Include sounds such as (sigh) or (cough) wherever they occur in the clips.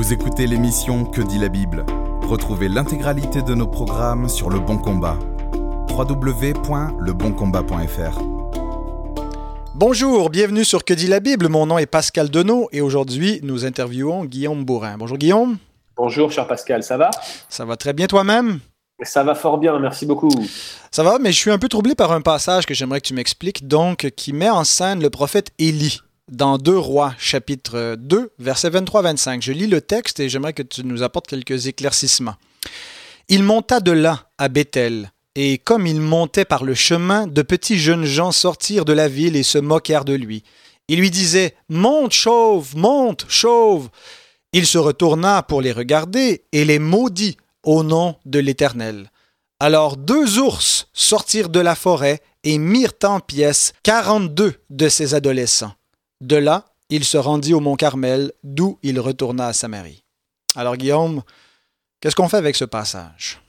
Vous écoutez l'émission Que dit la Bible Retrouvez l'intégralité de nos programmes sur Le Bon Combat. www.leboncombat.fr Bonjour, bienvenue sur Que dit la Bible. Mon nom est Pascal Denot et aujourd'hui nous interviewons Guillaume Bourrin. Bonjour Guillaume. Bonjour cher Pascal, ça va? Ça va très bien toi-même? Ça va fort bien, merci beaucoup. Ça va, mais je suis un peu troublé par un passage que j'aimerais que tu m'expliques, donc qui met en scène le prophète Élie dans 2 Rois, chapitre 2, versets 23-25. Je lis le texte et j'aimerais que tu nous apportes quelques éclaircissements. Il monta de là à Bethel, et comme il montait par le chemin, de petits jeunes gens sortirent de la ville et se moquèrent de lui. Ils lui disaient Monte, chauve, monte, chauve. Il se retourna pour les regarder et les maudit au nom de l'Éternel. Alors deux ours sortirent de la forêt et mirent en pièces quarante-deux de ces adolescents. De là, il se rendit au mont Carmel, d'où il retourna à Samarie. Alors Guillaume, qu'est-ce qu'on fait avec ce passage?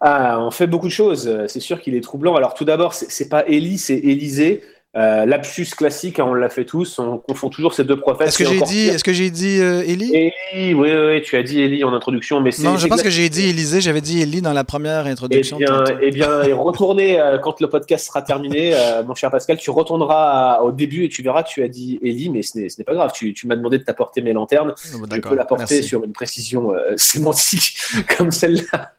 Ah, on fait beaucoup de choses. C'est sûr qu'il est troublant. Alors tout d'abord, c'est pas Élie, c'est Élisée. Euh, Lapsus classique, hein, on l'a fait tous, on confond toujours ces deux prophètes. Est-ce que j'ai dit, est-ce que j'ai dit euh, Élie? Élie, oui, oui, tu as dit Élie en introduction, mais non, je pense que j'ai dit Élisée, j'avais dit Élie dans la première introduction. Eh bien, eh bien retournez euh, quand le podcast sera terminé, euh, mon cher Pascal, tu retourneras au début et tu verras que tu as dit Élie, mais ce n'est pas grave. Tu, tu m'as demandé de t'apporter mes lanternes, oh, bah, je peux l'apporter sur une précision (laughs) sémantique comme celle-là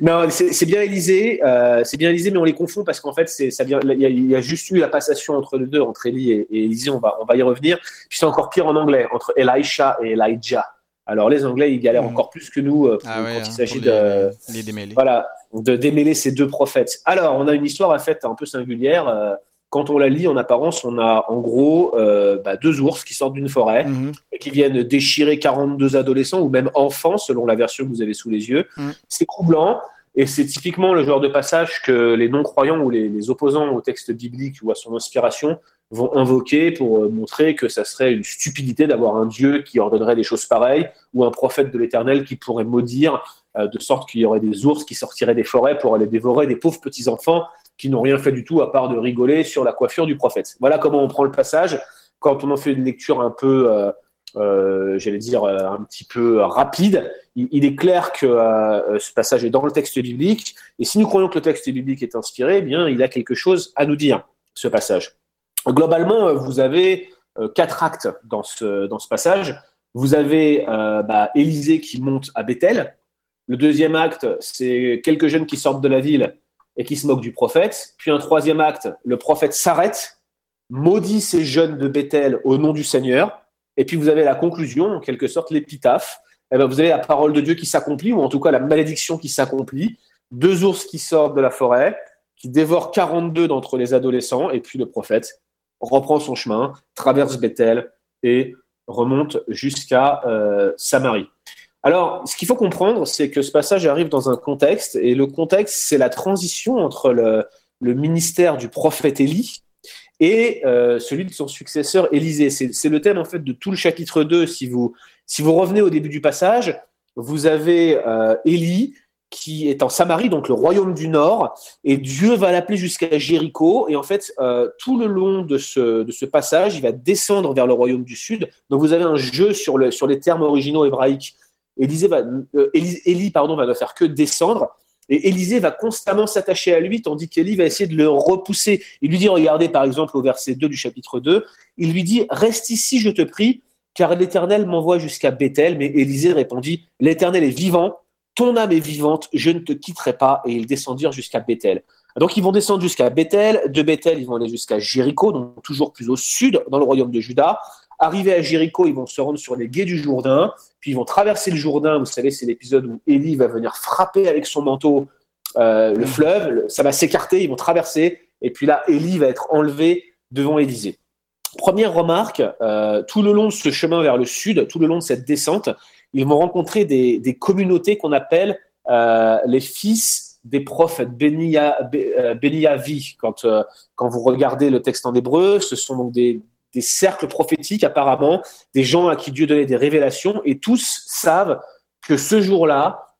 non, c'est bien Élysée, euh, c'est bien Élysée, mais on les confond parce qu'en fait, ça vient, il y, a juste eu la passation entre les deux, entre Élie et, Élysée. On va, on va y revenir. Puis c'est encore pire en anglais, entre Elisha et Elijah. Alors les Anglais, ils galèrent hmm. encore plus que nous euh, ah quand il s'agit de, voilà, de démêler ces deux prophètes. Alors, on a une histoire en fait un peu singulière. Quand on la lit en apparence, on a en gros euh, bah, deux ours qui sortent d'une forêt mhm. et qui viennent déchirer 42 adolescents ou même enfants, selon la version que vous avez sous les yeux. Mhm. C'est troublant et c'est typiquement le genre de passage que les non-croyants ou les, opposants au texte biblique ou à son inspiration vont invoquer pour euh, montrer que ça serait une stupidité d'avoir un Dieu qui ordonnerait des choses pareilles ou un prophète de l'Éternel qui pourrait maudire euh, de sorte qu'il y aurait des ours qui sortiraient des forêts pour aller dévorer des pauvres petits-enfants qui n'ont rien fait du tout à part de rigoler sur la coiffure du prophète. Voilà comment on prend le passage. Quand on en fait une lecture un peu, euh, euh, j'allais dire, euh, un petit peu rapide, il, est clair que ce passage est dans le texte biblique. Et si nous croyons que le texte biblique est inspiré, eh bien, il a quelque chose à nous dire, ce passage. Globalement, vous avez quatre actes dans ce, dans ce passage. Vous avez bah, Élisée qui monte à Bethel. Le deuxième acte, c'est quelques jeunes qui sortent de la ville et qui se moque du prophète. Puis un troisième acte, le prophète s'arrête, maudit ces jeunes de Bethel au nom du Seigneur. Et puis vous avez la conclusion, en quelque sorte l'épitaphe. Eh ben, vous avez la parole de Dieu qui s'accomplit, ou en tout cas la malédiction qui s'accomplit. Deux ours qui sortent de la forêt, qui dévorent 42 d'entre les adolescents, et puis le prophète reprend son chemin, traverse Bethel et remonte jusqu'à euh, Samarie. Alors, ce qu'il faut comprendre, c'est que ce passage arrive dans un contexte, et le contexte, c'est la transition entre le, ministère du prophète Élie et euh, celui de son successeur Élisée. C'est le thème en fait de tout le chapitre 2. Si vous, si vous revenez au début du passage, vous avez euh, Élie qui est en Samarie, donc le royaume du Nord, et Dieu va l'appeler jusqu'à Jéricho. Et en fait, euh, tout le long de ce, de ce passage, il va descendre vers le royaume du Sud. Donc vous avez un jeu sur, le, sur les termes originaux hébraïques Euh, Élie, pardon, va ne faire que descendre. Et Élisée va constamment s'attacher à lui, tandis qu'Élie va essayer de le repousser. Il lui dit, regardez par exemple au verset 2 du chapitre 2, il lui dit, reste ici, je te prie, car l'Éternel m'envoie jusqu'à Bethel. Mais Élisée répondit, l'Éternel est vivant, ton âme est vivante, je ne te quitterai pas. Et ils descendirent jusqu'à Bethel. Donc ils vont descendre jusqu'à Bethel, de Bethel ils vont aller jusqu'à Jéricho, donc toujours plus au sud, dans le royaume de Juda. Arrivés à Jéricho, ils vont se rendre sur les guets du Jourdain, puis ils vont traverser le Jourdain. Vous savez, c'est l'épisode où Élie va venir frapper avec son manteau euh, le fleuve. Ça va s'écarter, ils vont traverser, et puis là, Élie va être enlevé devant Élisée. Première remarque, euh, tout le long de ce chemin vers le sud, tout le long de cette descente, ils vont rencontrer des, communautés qu'on appelle euh, les fils des prophètes, Beniavi. Quand, quand vous regardez le texte en hébreu, ce sont donc des, des cercles prophétiques apparemment, des gens à qui Dieu donnait des révélations, et tous savent que ce jour-là,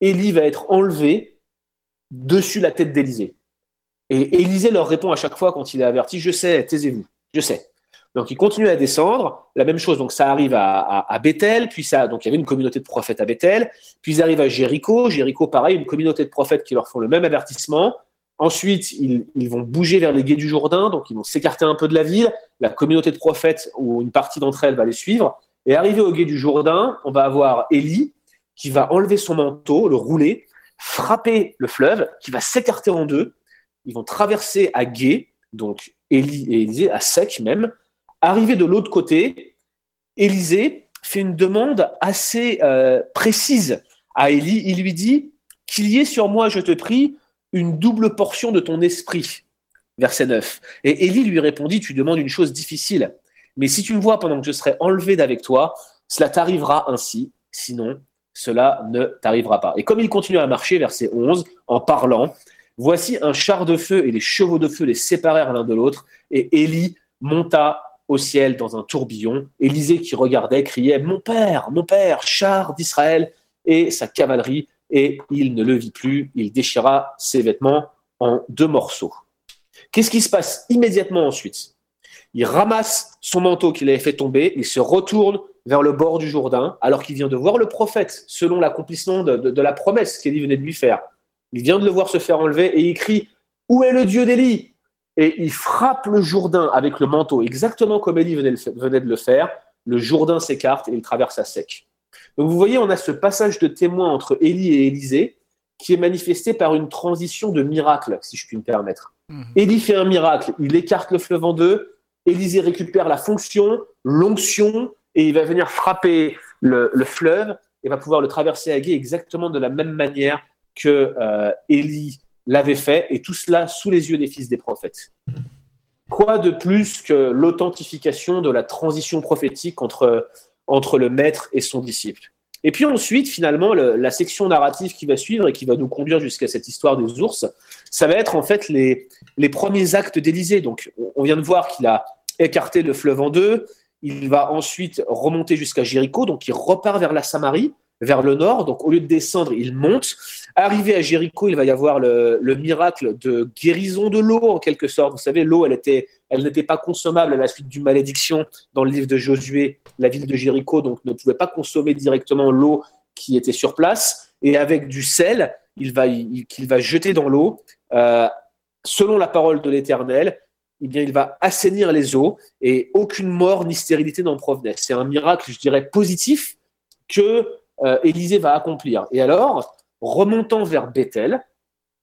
Élie va être enlevé dessus la tête d'Élisée. Et Élisée leur répond à chaque fois quand il est averti, je sais, taisez-vous, je sais. Donc ils continuent à descendre, la même chose. Donc ça arrive à, à, Bethel, puis ça, donc il y avait une communauté de prophètes à Bethel, puis ils arrivent à Jéricho. Jéricho, pareil, une communauté de prophètes qui leur font le même avertissement. Ensuite, ils, vont bouger vers les guets du Jourdain, donc ils vont s'écarter un peu de la ville. La communauté de prophètes, ou une partie d'entre elles, va les suivre. Et arrivé au guet du Jourdain, on va avoir Élie qui va enlever son manteau, le rouler, frapper le fleuve, qui va s'écarter en deux. Ils vont traverser à guet, donc Élie et Élisée, à sec même. Arrivé de l'autre côté, Élisée fait une demande assez euh, précise à Élie. Il lui dit Qu'il y ait sur moi, je te prie, une double portion de ton esprit. Verset 9. Et Élie lui répondit Tu demandes une chose difficile, mais si tu me vois pendant que je serai enlevé d'avec toi, cela t'arrivera ainsi, sinon cela ne t'arrivera pas. Et comme il continue à marcher, verset 11, en parlant, voici un char de feu et les chevaux de feu les séparèrent l'un de l'autre, et Élie monta au ciel dans un tourbillon. Élisée qui regardait criait Mon père, mon père, char d'Israël et sa cavalerie, et il ne le vit plus, il déchira ses vêtements en deux morceaux. Qu'est-ce qui se passe immédiatement ensuite? Il ramasse son manteau qu'il avait fait tomber, il se retourne vers le bord du Jourdain, alors qu'il vient de voir le prophète, selon l'accomplissement de, la promesse qu'Élie venait de lui faire. Il vient de le voir se faire enlever et il crie Où est le Dieu d'Élie? Et il frappe le Jourdain avec le manteau, exactement comme Élie venait, de le faire. Le Jourdain s'écarte et il traverse à sec. Donc vous voyez, on a ce passage de témoin entre Élie et Élisée qui est manifesté par une transition de miracle, si je puis me permettre. Mhm. Élie fait un miracle, il écarte le fleuve en deux, Élisée récupère la fonction, l'onction, et il va venir frapper le, fleuve et va pouvoir le traverser à gué exactement de la même manière que euh, Élie l'avait fait, et tout cela sous les yeux des fils des prophètes. Quoi de plus que l'authentification de la transition prophétique entre, entre le maître et son disciple. Et puis ensuite, finalement, la section narrative qui va suivre et qui va nous conduire jusqu'à cette histoire des ours, ça va être en fait les, les premiers actes d'Élysée. Donc, on vient de voir qu'il a écarté le fleuve en deux, il va ensuite remonter jusqu'à Jéricho, donc il repart vers la Samarie, vers le nord. Donc au lieu de descendre, il monte. Arrivé à Jéricho, il va y avoir le, miracle de guérison de l'eau, en quelque sorte. Vous savez, l'eau, elle était, elle n'était pas consommable à la suite d'une malédiction dans le livre de Josué. La ville de Jéricho donc ne pouvait pas consommer directement l'eau qui était sur place. Et avec du sel, il va, qu'il va jeter dans l'eau, euh, selon la parole de l'Éternel, eh bien, il va assainir les eaux et aucune mort ni stérilité n'en provenait. C'est un miracle, je dirais, positif que euh, Élisée va accomplir. Et alors, remontant vers Bethel,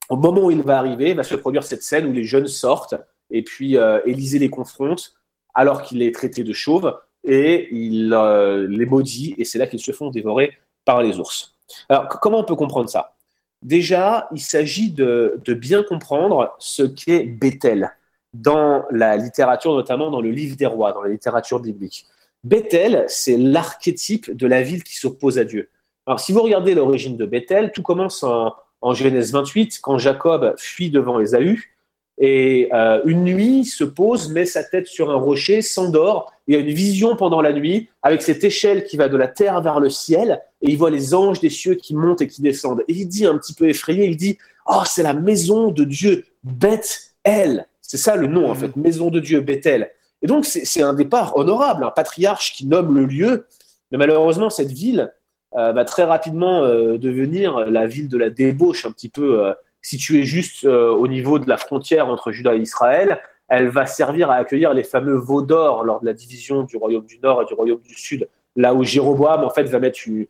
au moment où il va arriver, va se produire cette scène où les jeunes sortent et puis euh, Élisée les confronte alors qu'il est traité de chauve et il euh, les maudit et c'est là qu'ils se font dévorer par les ours. Alors, comment on peut comprendre ça? Déjà, il s'agit de, de bien comprendre ce qu'est Bethel dans la littérature, notamment dans le livre des rois, dans la littérature biblique. Bethel, c'est l'archétype de la ville qui s'oppose à Dieu. Alors, si vous regardez l'origine de Bethel, tout commence en, Genèse 28, quand Jacob fuit devant Ésaü, et euh, une nuit se pose, met sa tête sur un rocher, s'endort, il y a une vision pendant la nuit, avec cette échelle qui va de la terre vers le ciel, et il voit les anges des cieux qui montent et qui descendent. Et il dit, un petit peu effrayé, il dit, oh, c'est la maison de Dieu, Bethel. C'est ça le nom, en fait, Maison de Dieu, Bethel. Et donc, c'est un départ honorable, un patriarche qui nomme le lieu. Mais malheureusement, cette ville euh, va très rapidement euh, devenir la ville de la débauche, un petit peu euh, située juste au niveau de la frontière entre Juda et Israël. Elle va servir à accueillir les fameux veaux d'or lors de la division du royaume du Nord et du royaume du Sud, là où Jéroboam, en fait, va mettre une,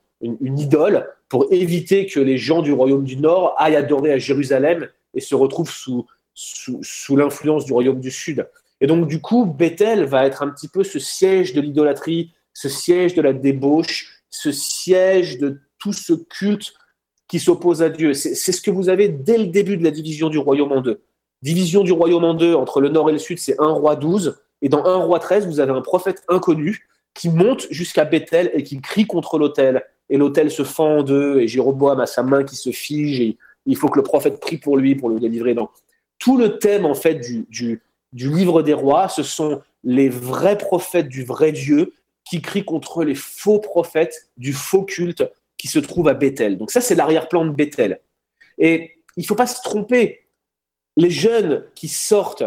idole pour éviter que les gens du royaume du Nord aillent adorer à Jérusalem et se retrouvent sous, l'influence du royaume du Sud. Et donc, du coup, Bethel va être un petit peu ce siège de l'idolâtrie, ce siège de la débauche, ce siège de tout ce culte qui s'oppose à Dieu. C'est ce que vous avez dès le début de la division du royaume en deux. Division du royaume en deux entre le nord et le sud, c'est un roi 12. Et dans un roi 13, vous avez un prophète inconnu qui monte jusqu'à Bethel et qui crie contre l'autel. Et l'autel se fend en deux, et Jéroboam a sa main qui se fige, et il faut que le prophète prie pour lui, pour le délivrer. Donc, tout le thème en fait du, livre des rois, ce sont les vrais prophètes du vrai Dieu qui crient contre les faux prophètes du faux culte qui se trouve à Bethel. Donc ça, c'est l'arrière-plan de Bethel. Et il ne faut pas se tromper. Les jeunes qui sortent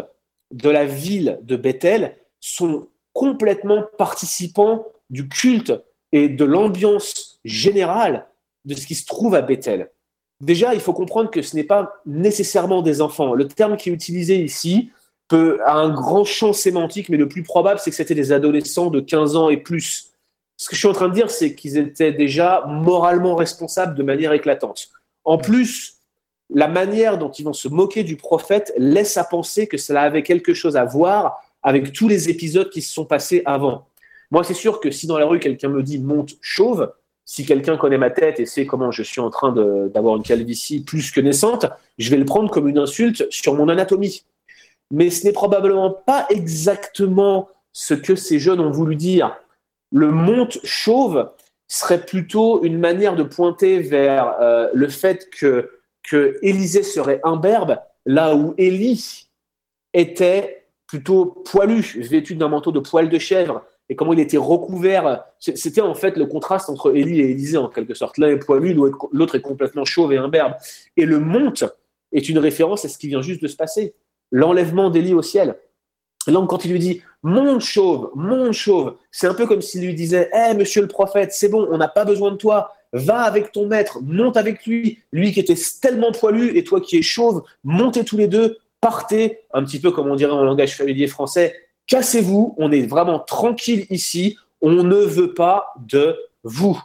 de la ville de Bethel sont complètement participants du culte et de l'ambiance générale de ce qui se trouve à Bethel. Déjà, il faut comprendre que ce n'est pas nécessairement des enfants. Le terme qui est utilisé ici peut, a un grand champ sémantique, mais le plus probable, c'est que c'était des adolescents de 15 ans et plus. Ce que je suis en train de dire, c'est qu'ils étaient déjà moralement responsables de manière éclatante. En plus, la manière dont ils vont se moquer du prophète laisse à penser que cela avait quelque chose à voir avec tous les épisodes qui se sont passés avant. Moi, c'est sûr que si dans la rue, quelqu'un me dit monte chauve, si quelqu'un connaît ma tête et sait comment je suis en train d'avoir une calvitie plus que naissante, je vais le prendre comme une insulte sur mon anatomie. Mais ce n'est probablement pas exactement ce que ces jeunes ont voulu dire. Le monte chauve serait plutôt une manière de pointer vers euh, le fait que, serait imberbe, là où Élie était plutôt poilu, vêtu d'un manteau de poil de chèvre, et comment il était recouvert. C'était en fait le contraste entre Élie et Élisée, en quelque sorte. L'un est poilu, l'autre est complètement chauve et imberbe. Et le monte est une référence à ce qui vient juste de se passer l'enlèvement d'Élie au ciel. Et quand il lui dit Mon chauve, mon chauve, c'est un peu comme s'il lui disait Eh, monsieur le prophète, c'est bon, on n'a pas besoin de toi, va avec ton maître, monte avec lui, lui qui était tellement poilu et toi qui es chauve, montez tous les deux, partez, un petit peu comme on dirait en langage familier français, cassez-vous, on est vraiment tranquille ici, on ne veut pas de vous.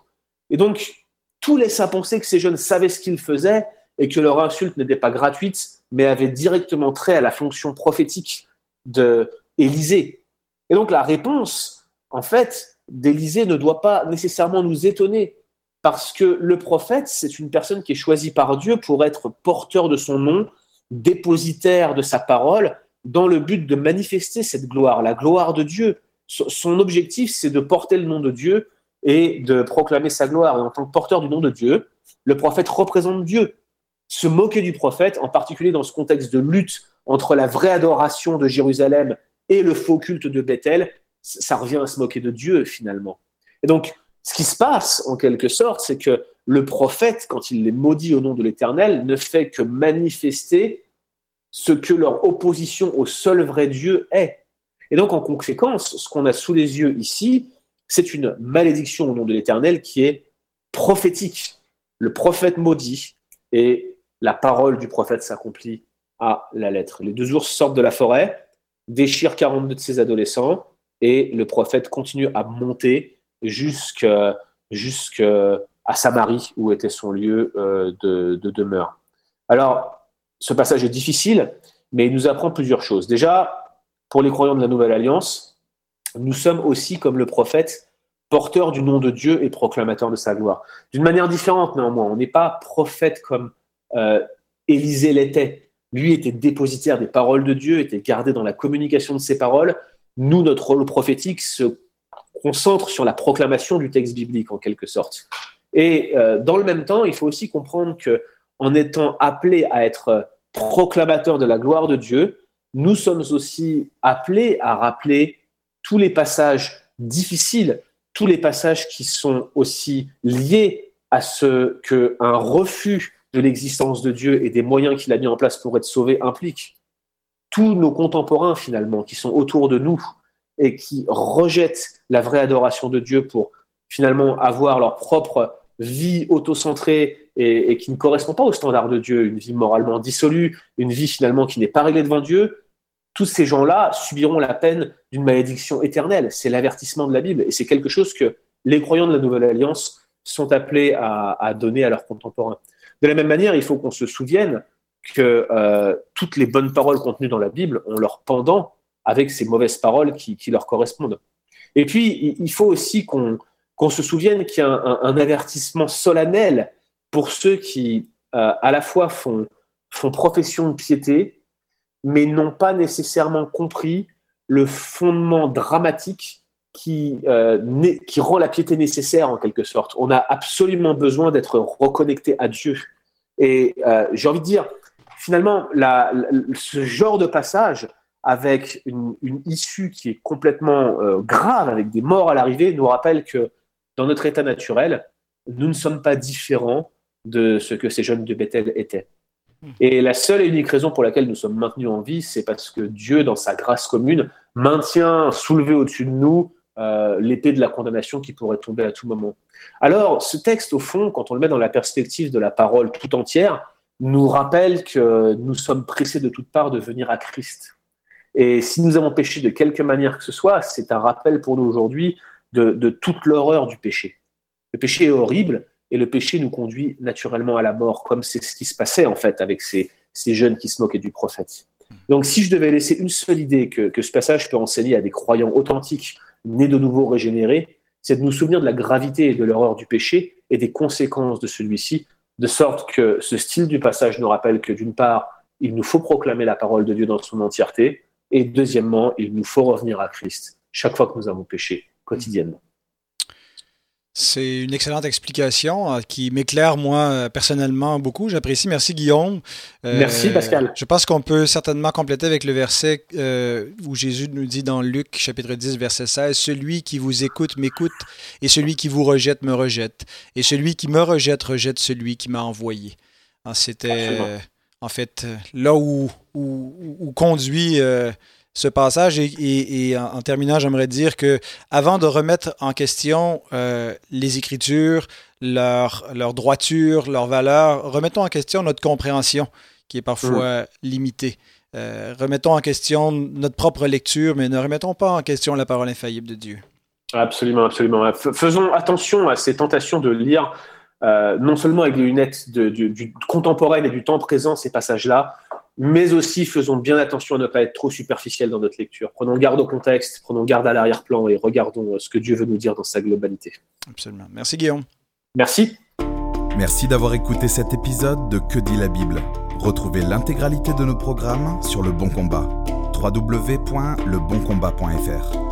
Et donc, tout laisse à penser que ces jeunes savaient ce qu'ils faisaient et que leur insulte n'était pas gratuite, mais avait directement trait à la fonction prophétique de Élisée. Et donc la réponse, en fait, d'Élisée ne doit pas nécessairement nous étonner, parce que le prophète, c'est une personne qui est choisie par Dieu pour être porteur de son nom, dépositaire de sa parole, dans le but de manifester cette gloire, la gloire de Dieu. Son objectif, c'est de porter le nom de Dieu et de proclamer sa gloire. Et en tant que porteur du nom de Dieu, le prophète représente Dieu. Se moquer du prophète, en particulier dans ce contexte de lutte entre la vraie adoration de Jérusalem et le faux culte de Bethel, ça revient à se moquer de Dieu finalement. Et donc, ce qui se passe en quelque sorte, c'est que le prophète, quand il les maudit au nom de l'Éternel, ne fait que manifester ce que leur opposition au seul vrai Dieu est. Et donc, en conséquence, ce qu'on a sous les yeux ici, c'est une malédiction au nom de l'Éternel qui est prophétique. Le prophète maudit et la parole du prophète s'accomplit à la lettre. Les deux ours sortent de la forêt, déchirent 42 de ses adolescents, et le prophète continue à monter jusqu'à Samarie, où était son lieu euh, de, de demeure. Alors, ce passage est difficile, mais il nous apprend plusieurs choses. Déjà, pour les croyants de la Nouvelle Alliance, nous sommes aussi, comme le prophète, porteurs du nom de Dieu et proclamateurs de sa gloire. D'une manière différente, néanmoins. On n'est pas prophète comme Élisée l'était. Lui était dépositaire des paroles de Dieu, était gardé dans la communication de ses paroles. Nous, notre rôle prophétique se concentre sur la proclamation du texte biblique, en quelque sorte. Et euh, dans le même temps, il faut aussi comprendre que en étant appelés à être proclamateurs de la gloire de Dieu, nous sommes aussi appelés à rappeler tous les passages difficiles, tous les passages qui sont aussi liés à ce qu'un refus de l'existence de Dieu et des moyens qu'il a mis en place pour être sauvé implique. Tous nos contemporains, finalement, qui sont autour de nous et qui rejettent la vraie adoration de Dieu pour finalement avoir leur propre vie autocentrée et, et qui ne correspond pas au standard de Dieu, une vie moralement dissolue, une vie finalement qui n'est pas réglée devant Dieu, tous ces gens-là subiront la peine d'une malédiction éternelle. C'est l'avertissement de la Bible et c'est quelque chose que les croyants de la Nouvelle Alliance sont appelés à donner à leurs contemporains. De la même manière, il faut qu'on se souvienne que euh, toutes les bonnes paroles contenues dans la Bible ont leur pendant avec ces mauvaises paroles qui, leur correspondent. Et puis, il faut aussi qu'on se souvienne qu'il y a un, avertissement solennel pour ceux qui, euh, à la fois, font profession de piété, mais n'ont pas nécessairement compris le fondement dramatique qui, euh, qui rend la piété nécessaire en quelque sorte. On a absolument besoin d'être reconnecté à Dieu. Et euh, j'ai envie de dire, finalement, ce genre de passage avec une, une issue qui est complètement euh, grave, avec des morts à l'arrivée, nous rappelle que dans notre état naturel, nous ne sommes pas différents de ce que ces jeunes de Bethel étaient. Et la seule et unique raison pour laquelle nous sommes maintenus en vie, c'est parce que Dieu, dans sa grâce commune, maintient soulevé au-dessus de nous euh, l'épée de la condamnation qui pourrait tomber à tout moment. Alors, ce texte, au fond, quand on le met dans la perspective de la parole tout entière, nous rappelle que nous sommes pressés de toutes parts de venir à Christ. Et si nous avons péché de quelque manière que ce soit, c'est un rappel pour nous aujourd'hui de, toute l'horreur du péché. Le péché est horrible et le péché nous conduit naturellement à la mort, comme c'est ce qui se passait en fait avec ces, ces jeunes qui se moquaient du prophète. Donc si je devais laisser une seule idée que ce passage peut enseigner à des croyants authentiques, nés de nouveau régénérés, c'est de nous souvenir de la gravité et de l'horreur du péché et des conséquences de celui-ci, de sorte que ce style du passage nous rappelle que d'une part, il nous faut proclamer la parole de Dieu dans son entièreté, et deuxièmement, il nous faut revenir à Christ chaque fois que nous avons péché, quotidiennement. C'est une excellente explication euh, qui m'éclaire, moi, euh, personnellement, beaucoup. J'apprécie. Merci, Guillaume. Euh, Merci, Pascal. Je pense qu'on peut certainement compléter avec le verset où Jésus nous dit dans Luc, chapitre 10, verset 16, Celui qui vous écoute m'écoute, et celui qui vous rejette me rejette, et celui qui me rejette rejette celui qui m'a envoyé. Ah, c'était, en fait, là où, où, conduit ce passage. Et, en, terminant, j'aimerais dire que avant de remettre en question euh, les Écritures, leur, leur droiture, leur valeur, remettons en question notre compréhension, qui est parfois limitée. Euh, remettons en question notre propre lecture, mais ne remettons pas en question la parole infaillible de Dieu. Absolument, absolument. Faisons attention à ces tentations de lire euh, non seulement avec les lunettes de, du, du contemporain et du temps présent ces passages-là, mais aussi faisons bien attention à ne pas être trop superficiel dans notre lecture. Prenons garde au contexte, prenons garde à l'arrière-plan et regardons euh, ce que Dieu veut nous dire dans sa globalité. Absolument. Merci Guillaume. Merci. Merci d'avoir écouté cet épisode de Que dit la Bible. Retrouvez l'intégralité de nos programmes sur Le Bon Combat. www.leboncombat.fr